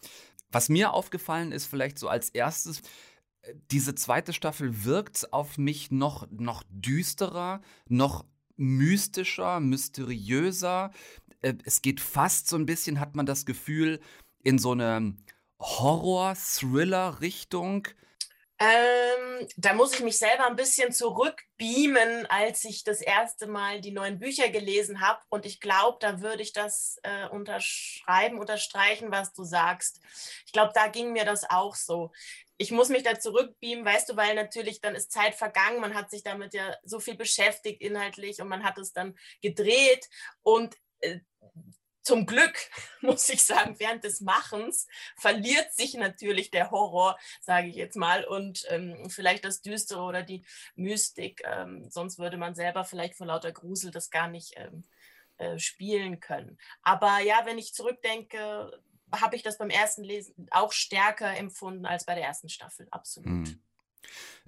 Was mir aufgefallen ist, vielleicht so als erstes, äh, diese zweite Staffel wirkt auf mich noch, noch düsterer, noch mystischer, mysteriöser. Äh, es geht fast so ein bisschen, hat man das Gefühl, in so eine Horror-Thriller-Richtung. Ähm, da muss ich mich selber ein bisschen zurückbeamen, als ich das erste Mal die neuen Bücher gelesen habe. Und ich glaube, da würde ich das äh, unterschreiben, unterstreichen, was du sagst. Ich glaube, da ging mir das auch so. Ich muss mich da zurückbeamen, weißt du, weil natürlich dann ist Zeit vergangen. Man hat sich damit ja so viel beschäftigt inhaltlich und man hat es dann gedreht. Und äh, zum Glück, muss ich sagen, während des Machens verliert sich natürlich der Horror, sage ich jetzt mal, und ähm, vielleicht das Düstere oder die Mystik. Ähm, sonst würde man selber vielleicht vor lauter Grusel das gar nicht ähm, äh, spielen können. Aber ja, wenn ich zurückdenke, habe ich das beim ersten Lesen auch stärker empfunden als bei der ersten Staffel, absolut. Hm.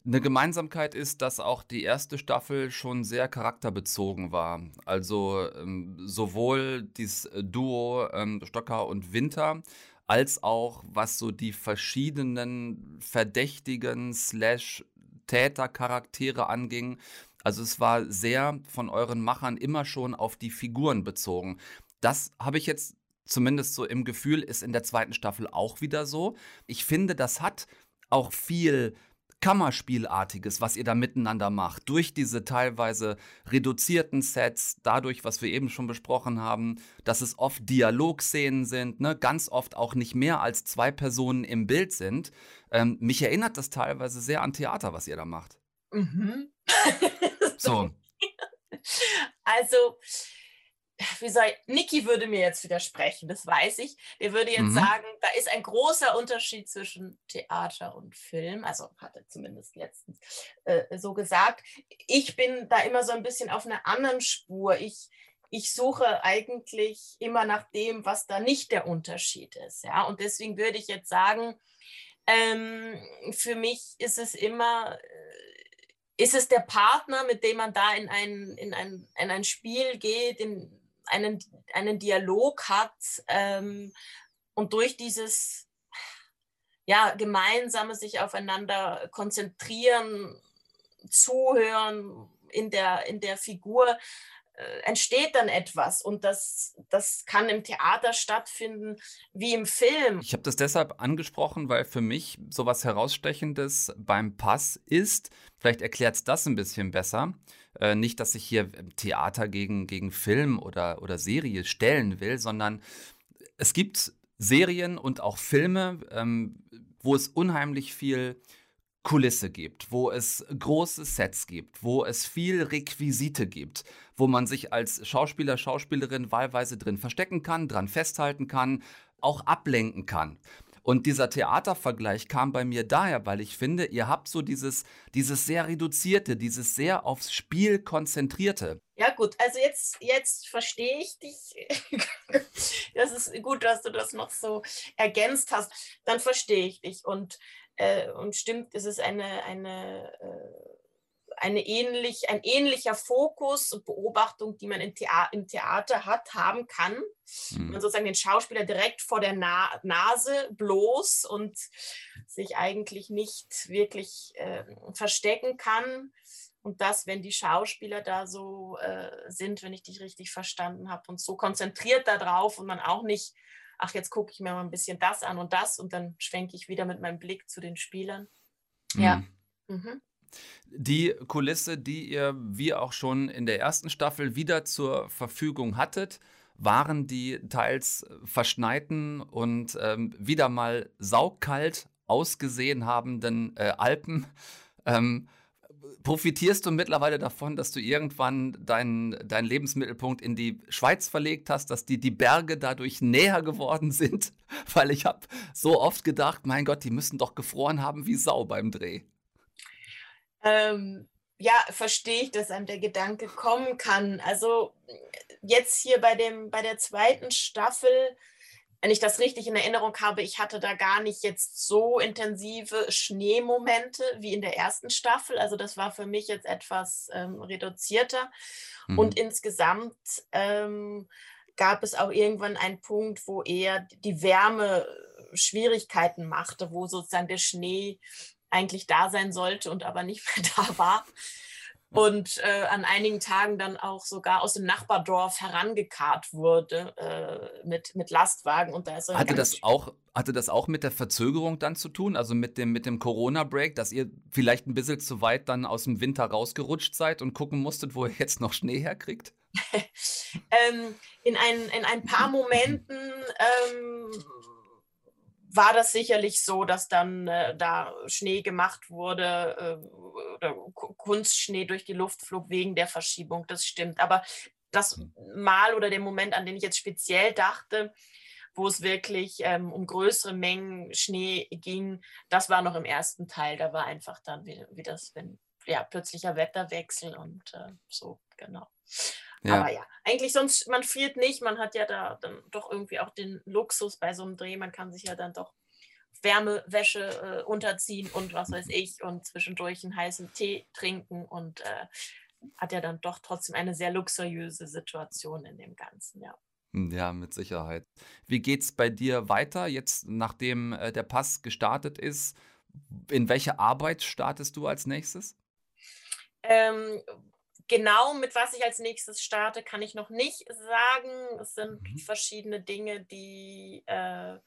Eine Gemeinsamkeit ist, dass auch die erste Staffel schon sehr charakterbezogen war. Also ähm, sowohl dieses äh, Duo ähm, Stocker und Winter als auch was so die verschiedenen verdächtigen slash Tätercharaktere anging. Also es war sehr von euren Machern immer schon auf die Figuren bezogen. Das habe ich jetzt zumindest so im Gefühl, ist in der zweiten Staffel auch wieder so. Ich finde, das hat auch viel Kammerspielartiges, was ihr da miteinander macht, durch diese teilweise reduzierten Sets, dadurch, was wir eben schon besprochen haben, dass es oft Dialogszenen sind, ne, ganz oft auch nicht mehr als zwei Personen im Bild sind. Ähm, mich erinnert das teilweise sehr an Theater, was ihr da macht. Mhm. so. Also, wie soll ich, Niki würde mir jetzt widersprechen, das weiß ich. Der würde jetzt mhm. sagen, da ist ein großer Unterschied zwischen Theater und Film. Also hat er zumindest letztens äh, so gesagt. Ich bin da immer so ein bisschen auf einer anderen Spur. Ich, ich suche eigentlich immer nach dem, was da nicht der Unterschied ist. Ja? Und deswegen würde ich jetzt sagen, ähm, für mich ist es immer, äh, ist es der Partner, mit dem man da in ein, in ein, in ein Spiel geht, in, einen, einen Dialog hat ähm, und durch dieses ja, gemeinsame sich aufeinander konzentrieren, zuhören in der, in der Figur, äh, entsteht dann etwas. Und das, das kann im Theater stattfinden wie im Film. Ich habe das deshalb angesprochen, weil für mich sowas Herausstechendes beim Pass ist, vielleicht erklärt es das ein bisschen besser, äh, nicht, dass ich hier Theater gegen, gegen Film oder, oder Serie stellen will, sondern es gibt Serien und auch Filme, ähm, wo es unheimlich viel Kulisse gibt, wo es große Sets gibt, wo es viel Requisite gibt, wo man sich als Schauspieler, Schauspielerin wahlweise drin verstecken kann, dran festhalten kann, auch ablenken kann. Und dieser Theatervergleich kam bei mir daher, weil ich finde, ihr habt so dieses, dieses sehr reduzierte, dieses sehr aufs Spiel konzentrierte. Ja gut, also jetzt, jetzt verstehe ich dich. das ist gut, dass du das noch so ergänzt hast. Dann verstehe ich dich. Und, äh, und stimmt, es ist eine, eine äh, eine ähnlich, ein ähnlicher Fokus und Beobachtung, die man im, Thea im Theater hat, haben kann. Mhm. Man sozusagen den Schauspieler direkt vor der Na Nase bloß und sich eigentlich nicht wirklich äh, verstecken kann. Und das, wenn die Schauspieler da so äh, sind, wenn ich dich richtig verstanden habe, und so konzentriert darauf und man auch nicht, ach, jetzt gucke ich mir mal ein bisschen das an und das und dann schwenke ich wieder mit meinem Blick zu den Spielern. Mhm. Ja. Mhm. Die Kulisse, die ihr, wie auch schon in der ersten Staffel, wieder zur Verfügung hattet, waren die teils verschneiten und ähm, wieder mal saukalt ausgesehen habenden äh, Alpen. Ähm, profitierst du mittlerweile davon, dass du irgendwann deinen dein Lebensmittelpunkt in die Schweiz verlegt hast, dass die, die Berge dadurch näher geworden sind? Weil ich habe so oft gedacht, mein Gott, die müssen doch gefroren haben wie Sau beim Dreh. Ähm, ja, verstehe ich, dass einem der Gedanke kommen kann. Also jetzt hier bei, dem, bei der zweiten Staffel wenn ich das richtig in Erinnerung habe, ich hatte da gar nicht jetzt so intensive Schneemomente wie in der ersten Staffel. Also das war für mich jetzt etwas ähm, reduzierter. Mhm. Und insgesamt ähm, gab es auch irgendwann einen Punkt, wo eher die Wärme Schwierigkeiten machte, wo sozusagen der Schnee eigentlich da sein sollte und aber nicht mehr da war und äh, an einigen Tagen dann auch sogar aus dem Nachbardorf herangekarrt wurde äh, mit, mit Lastwagen. Und da ist hatte, das auch, hatte das auch mit der Verzögerung dann zu tun, also mit dem, mit dem Corona-Break, dass ihr vielleicht ein bisschen zu weit dann aus dem Winter rausgerutscht seid und gucken musstet, wo ihr jetzt noch Schnee herkriegt? ähm, in, ein, in ein paar Momenten ähm, war das sicherlich so, dass dann äh, da Schnee gemacht wurde äh, oder Kunstschnee durch die Luft flog wegen der Verschiebung. Das stimmt. Aber das hm. Mal oder der Moment, an den ich jetzt speziell dachte, wo es wirklich ähm, um größere Mengen Schnee ging, das war noch im ersten Teil. Da war einfach dann wie, wie das, wenn ja, plötzlicher Wetterwechsel und äh, so, genau. Ja. Aber ja, eigentlich sonst, man friert nicht, man hat ja da dann doch irgendwie auch den Luxus bei so einem Dreh, man kann sich ja dann doch Wärmewäsche äh, unterziehen und was weiß ich und zwischendurch einen heißen Tee trinken und äh, hat ja dann doch trotzdem eine sehr luxuriöse Situation in dem Ganzen, ja. Hm, ja, mit Sicherheit. Wie geht's bei dir weiter, jetzt nachdem äh, der Pass gestartet ist? In welche Arbeit startest du als nächstes? Ähm, Genau, mit was ich als nächstes starte, kann ich noch nicht sagen. Es sind mhm. verschiedene Dinge, die äh,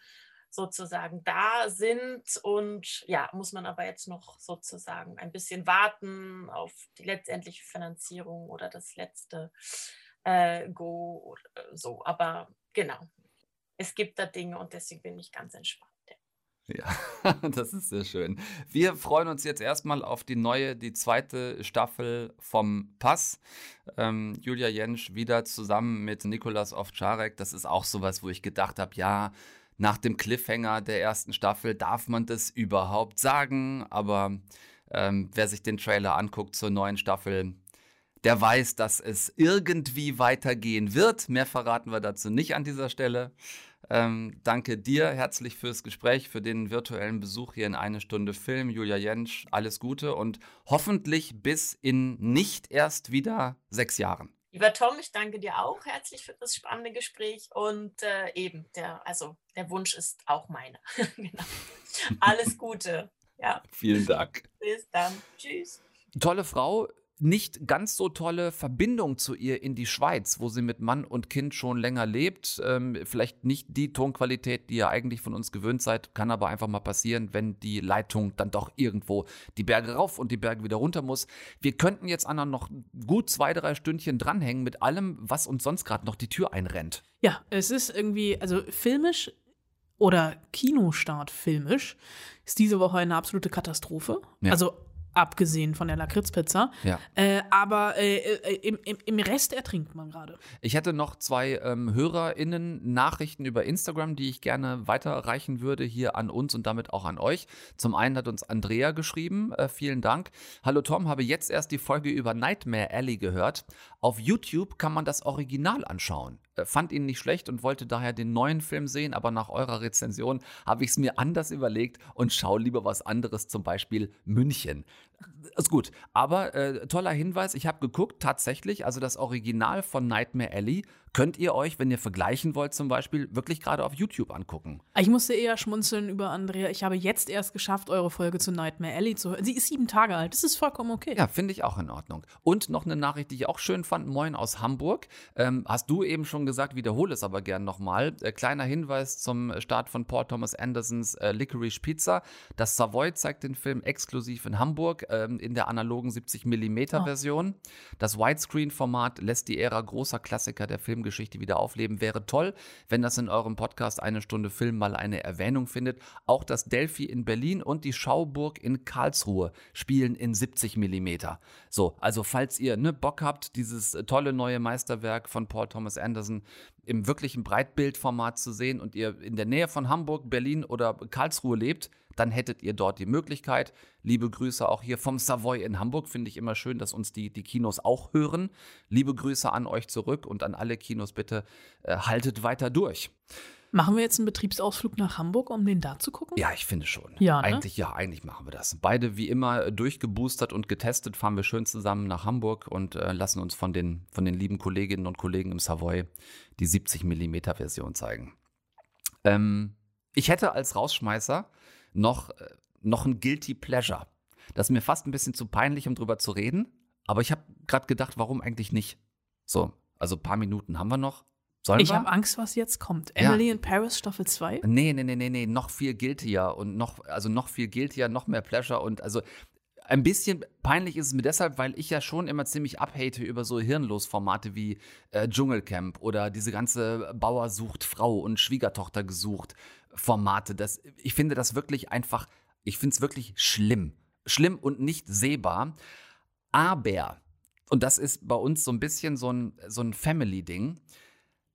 sozusagen da sind und ja, muss man aber jetzt noch sozusagen ein bisschen warten auf die letztendliche Finanzierung oder das letzte äh, Go oder so. Aber genau, es gibt da Dinge und deswegen bin ich ganz entspannt. Ja, das ist sehr schön. Wir freuen uns jetzt erstmal auf die neue, die zweite Staffel vom Pass. Ähm, Julia Jentsch wieder zusammen mit Nikolas Ovtcharek. Das ist auch sowas, wo ich gedacht habe, ja, nach dem Cliffhanger der ersten Staffel darf man das überhaupt sagen. Aber ähm, wer sich den Trailer anguckt zur neuen Staffel, der weiß, dass es irgendwie weitergehen wird. Mehr verraten wir dazu nicht an dieser Stelle. Ähm, danke dir herzlich fürs Gespräch, für den virtuellen Besuch hier in eine Stunde Film. Julia Jentsch, alles Gute und hoffentlich bis in nicht erst wieder sechs Jahren. Lieber Tom, ich danke dir auch herzlich für das spannende Gespräch und äh, eben, der, also der Wunsch ist auch meiner. genau. Alles Gute. Ja. Vielen Dank. Bis dann. Tschüss. Tolle Frau, nicht ganz so tolle Verbindung zu ihr in die Schweiz, wo sie mit Mann und Kind schon länger lebt. Ähm, vielleicht nicht die Tonqualität, die ihr eigentlich von uns gewöhnt seid, kann aber einfach mal passieren, wenn die Leitung dann doch irgendwo die Berge rauf und die Berge wieder runter muss. Wir könnten jetzt Anna noch gut zwei, drei Stündchen dranhängen mit allem, was uns sonst gerade noch die Tür einrennt. Ja, es ist irgendwie, also filmisch oder Kinostart filmisch ist diese Woche eine absolute Katastrophe. Ja. Also abgesehen von der Lakritzpizza. Ja. Äh, aber äh, äh, im, im, im, Rest ertrinkt man gerade. Ich hätte noch zwei ähm, HörerInnen Nachrichten über Instagram, die ich gerne weiterreichen würde hier an uns und damit auch an euch. Zum einen hat uns Andrea geschrieben, äh, vielen Dank. Hallo Tom, habe jetzt erst die Folge über Nightmare Alley gehört. Auf YouTube kann man das Original anschauen. Äh, fand ihn nicht schlecht und wollte daher den neuen Film sehen, aber nach eurer Rezension habe ich es mir anders überlegt und schaue lieber was anderes, zum Beispiel München. Ist gut, aber äh, toller Hinweis, ich habe geguckt, tatsächlich, also das Original von Nightmare Alley könnt ihr euch, wenn ihr vergleichen wollt, zum Beispiel wirklich gerade auf YouTube angucken. Ich musste eher schmunzeln über Andrea. Ich habe jetzt erst geschafft, eure Folge zu Nightmare Alley zu hören. Sie ist sieben Tage alt. Das ist vollkommen okay. Ja, finde ich auch in Ordnung. Und noch eine Nachricht, die ich auch schön fand. Moin aus Hamburg. Ähm, hast du eben schon gesagt, wiederhole es aber gern nochmal. Äh, kleiner Hinweis zum Start von Paul Thomas Andersons äh, Licorice Pizza. Das Savoy zeigt den Film exklusiv in Hamburg. Ähm, in der analogen 70 mm Version. Das Widescreen-Format lässt die Ära großer Klassiker der Filmgeschichte wieder aufleben. Wäre toll, wenn das in eurem Podcast eine Stunde Film mal eine Erwähnung findet. Auch das Delphi in Berlin und die Schauburg in Karlsruhe spielen in 70 mm. So, also falls ihr ne, Bock habt, dieses äh, tolle neue Meisterwerk von Paul Thomas Anderson im wirklichen Breitbildformat zu sehen und ihr in der Nähe von Hamburg, Berlin oder Karlsruhe lebt, dann hättet ihr dort die Möglichkeit. Liebe Grüße auch hier vom Savoy in Hamburg. Finde ich immer schön, dass uns die, die Kinos auch hören. Liebe Grüße an euch zurück und an alle Kinos bitte äh, haltet weiter durch. Machen wir jetzt einen Betriebsausflug nach Hamburg, um den da zu gucken? Ja, ich finde schon. Ja, ne? Eigentlich, ja, eigentlich machen wir das. Beide wie immer durchgeboostert und getestet, fahren wir schön zusammen nach Hamburg und äh, lassen uns von den, von den lieben Kolleginnen und Kollegen im Savoy die 70 mm Version zeigen. Ähm, ich hätte als Rausschmeißer noch, äh, noch ein Guilty Pleasure. Das ist mir fast ein bisschen zu peinlich, um drüber zu reden. Aber ich habe gerade gedacht, warum eigentlich nicht? So, also ein paar Minuten haben wir noch. Sollen ich habe Angst, was jetzt kommt. Ja. Emily in Paris Staffel 2? Nee, nee, nee, nee, nee, noch viel guiltier und noch, also noch viel guiltier, noch mehr Pleasure und also ein bisschen peinlich ist es mir deshalb, weil ich ja schon immer ziemlich abhate über so Hirnlos-Formate wie äh, Dschungelcamp oder diese ganze Bauer sucht Frau und Schwiegertochter gesucht Formate. Das, ich finde das wirklich einfach, ich finde es wirklich schlimm. Schlimm und nicht sehbar. Aber, und das ist bei uns so ein bisschen so ein, so ein Family-Ding,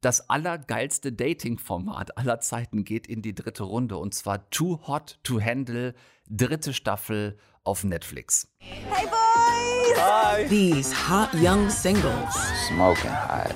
das allergeilste Dating-Format aller Zeiten geht in die dritte Runde und zwar Too Hot to Handle, dritte Staffel auf Netflix. Hey, boys! Hi! These hot young singles. Smoking hot.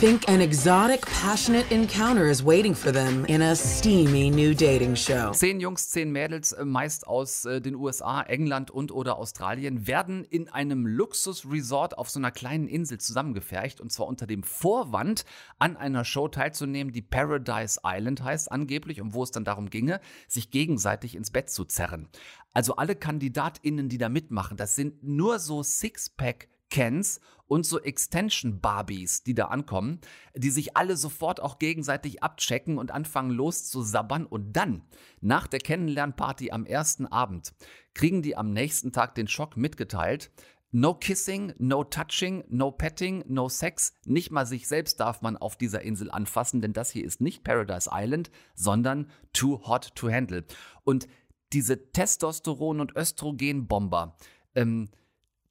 Think an exotic, passionate encounter is waiting for them in a steamy new dating show. Zehn Jungs, zehn Mädels, äh, meist aus äh, den USA, England und oder Australien, werden in einem Luxusresort auf so einer kleinen Insel zusammengefercht und zwar unter dem Vorwand, an einer Show teilzunehmen, die Paradise Island heißt angeblich und wo es dann darum ginge, sich gegenseitig ins Bett zu zerren. Also alle KandidatInnen, die da mitmachen, das sind nur so Sixpack Kens und so Extension Barbies, die da ankommen, die sich alle sofort auch gegenseitig abchecken und anfangen loszusabbern und dann, nach der Kennenlernparty am ersten Abend, kriegen die am nächsten Tag den Schock mitgeteilt. No kissing, no touching, no petting, no sex. Nicht mal sich selbst darf man auf dieser Insel anfassen, denn das hier ist nicht Paradise Island, sondern too hot to handle. Und diese Testosteron- und Östrogenbomber, ähm,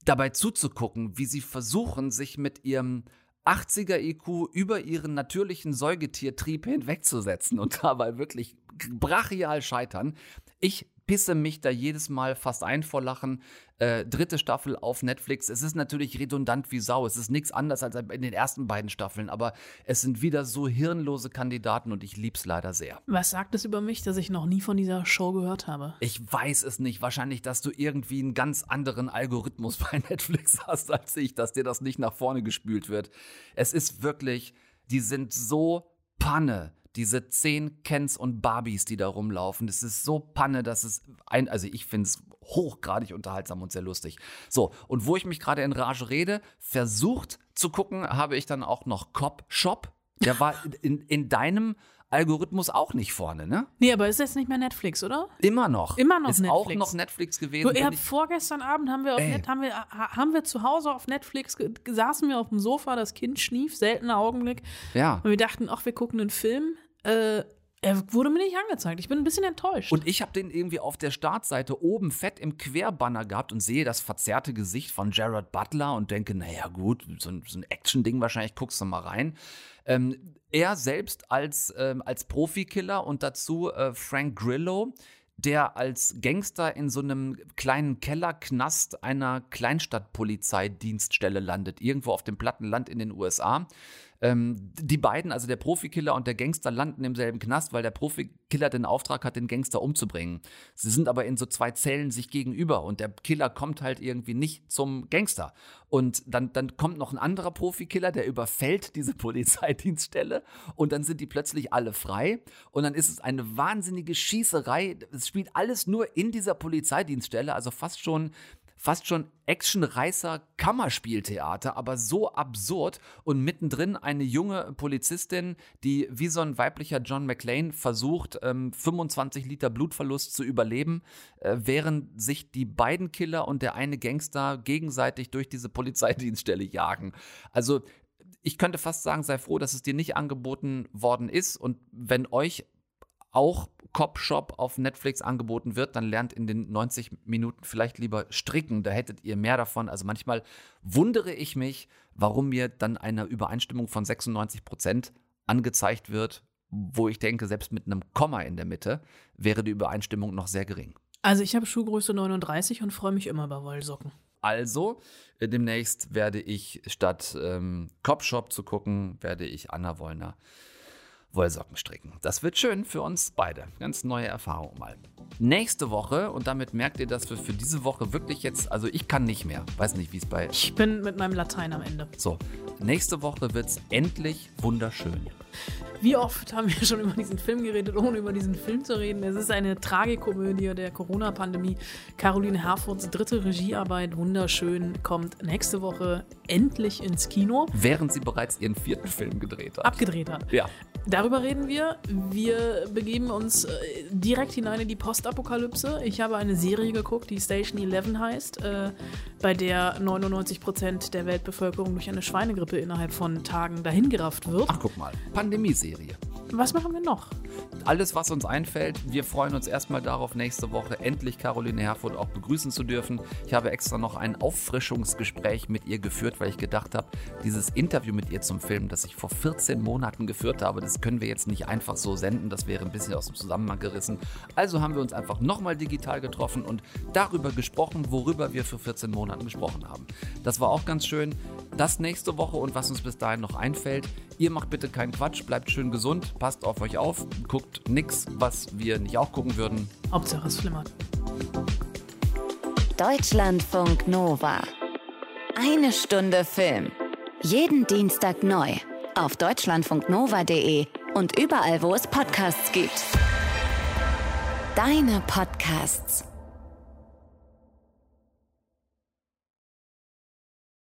dabei zuzugucken, wie sie versuchen, sich mit ihrem 80er IQ über ihren natürlichen Säugetiertrieb hinwegzusetzen und dabei wirklich brachial scheitern. Ich pisse mich da jedes Mal fast ein vor Lachen. Äh, dritte Staffel auf Netflix. Es ist natürlich redundant wie Sau. Es ist nichts anderes als in den ersten beiden Staffeln, aber es sind wieder so hirnlose Kandidaten und ich lieb's leider sehr. Was sagt es über mich, dass ich noch nie von dieser Show gehört habe? Ich weiß es nicht. Wahrscheinlich, dass du irgendwie einen ganz anderen Algorithmus bei Netflix hast als ich, dass dir das nicht nach vorne gespült wird. Es ist wirklich, die sind so Panne diese zehn Kens und Barbies, die da rumlaufen. Das ist so Panne, dass es ein, also ich finde es hochgradig unterhaltsam und sehr lustig. So, und wo ich mich gerade in Rage rede, versucht zu gucken, habe ich dann auch noch Cop Shop. Der war in, in deinem Algorithmus auch nicht vorne, ne? Nee, aber ist jetzt nicht mehr Netflix, oder? Immer noch. Immer noch ist Netflix. auch noch Netflix gewesen. Du, ihr habt vorgestern Abend haben wir, auf. Net, haben, wir, ha- haben wir zu Hause auf Netflix, saßen wir auf dem Sofa, das Kind schlief, seltener Augenblick. Ja. Und wir dachten, ach, wir gucken einen Film. Äh, er wurde mir nicht angezeigt. Ich bin ein bisschen enttäuscht. Und ich habe den irgendwie auf der Startseite oben fett im Querbanner gehabt und sehe das verzerrte Gesicht von Jared Butler und denke, naja gut, so ein, so ein Action-Ding wahrscheinlich, guckst du mal rein. Ähm, er selbst als, ähm, als Profikiller und dazu äh, Frank Grillo, der als Gangster in so einem kleinen Kellerknast einer Kleinstadtpolizeidienststelle landet, irgendwo auf dem platten Land in den USA. Ähm, die beiden, also der Profikiller und der Gangster, landen im selben Knast, weil der Profikiller den Auftrag hat, den Gangster umzubringen. Sie sind aber in so zwei Zellen sich gegenüber und der Killer kommt halt irgendwie nicht zum Gangster. Und dann, dann kommt noch ein anderer Profikiller, der überfällt diese Polizeidienststelle und dann sind die plötzlich alle frei und dann ist es eine wahnsinnige Schießerei. Es spielt alles nur in dieser Polizeidienststelle, also fast schon fast schon Actionreißer Kammerspieltheater, aber so absurd und mittendrin eine junge Polizistin, die wie so ein weiblicher John McClane versucht, ähm, 25 Liter Blutverlust zu überleben, äh, während sich die beiden Killer und der eine Gangster gegenseitig durch diese Polizeidienststelle jagen. Also ich könnte fast sagen, sei froh, dass es dir nicht angeboten worden ist. Und wenn euch auch Cop Shop auf Netflix angeboten wird, dann lernt in den 90 Minuten vielleicht lieber stricken. Da hättet ihr mehr davon. Also manchmal wundere ich mich, warum mir dann eine Übereinstimmung von 96 Prozent angezeigt wird, wo ich denke, selbst mit einem Komma in der Mitte wäre die Übereinstimmung noch sehr gering. Also ich habe Schuhgröße 39 und freue mich immer über Wollsocken. Also, äh, demnächst werde ich statt ähm, Cop Shop zu gucken, werde ich Anna Wollner Wollsocken stricken. Das wird schön für uns beide. Ganz neue Erfahrung mal. Nächste Woche, und damit merkt ihr, dass wir für diese Woche wirklich jetzt, also ich kann nicht mehr. Weiß nicht, wie es bei. Ich bin mit meinem Latein am Ende. So, nächste Woche wird es endlich wunderschön. Wie oft haben wir schon über diesen Film geredet, ohne über diesen Film zu reden? Es ist eine Tragikomödie der Corona-Pandemie. Caroline Herfords dritte Regiearbeit, wunderschön, kommt nächste Woche endlich ins Kino. Während sie bereits ihren vierten Film gedreht hat. Abgedreht hat. Ja. Darüber reden wir. Wir begeben uns äh, direkt hinein in die Postapokalypse. Ich habe eine Serie geguckt, die Station 11 heißt, äh, bei der 99 Prozent der Weltbevölkerung durch eine Schweinegrippe innerhalb von Tagen dahingerafft wird. Ach, guck mal. Pandemieserie. Was machen wir noch? Alles, was uns einfällt. Wir freuen uns erstmal darauf, nächste Woche endlich Caroline Herfurth auch begrüßen zu dürfen. Ich habe extra noch ein Auffrischungsgespräch mit ihr geführt, weil ich gedacht habe, dieses Interview mit ihr zum Film, das ich vor 14 Monaten geführt habe, das können wir jetzt nicht einfach so senden. Das wäre ein bisschen aus dem Zusammenhang gerissen. Also haben wir uns einfach nochmal digital getroffen und darüber gesprochen, worüber wir für 14 Monaten gesprochen haben. Das war auch ganz schön. Das nächste Woche und was uns bis dahin noch einfällt. Ihr macht bitte keinen Quatsch, bleibt schön gesund, passt auf euch auf, guckt nichts, was wir nicht auch gucken würden. Hauptsache es flimmert. Deutschlandfunk Nova. Eine Stunde Film. Jeden Dienstag neu. Auf deutschlandfunknova.de und überall, wo es Podcasts gibt. Deine Podcasts.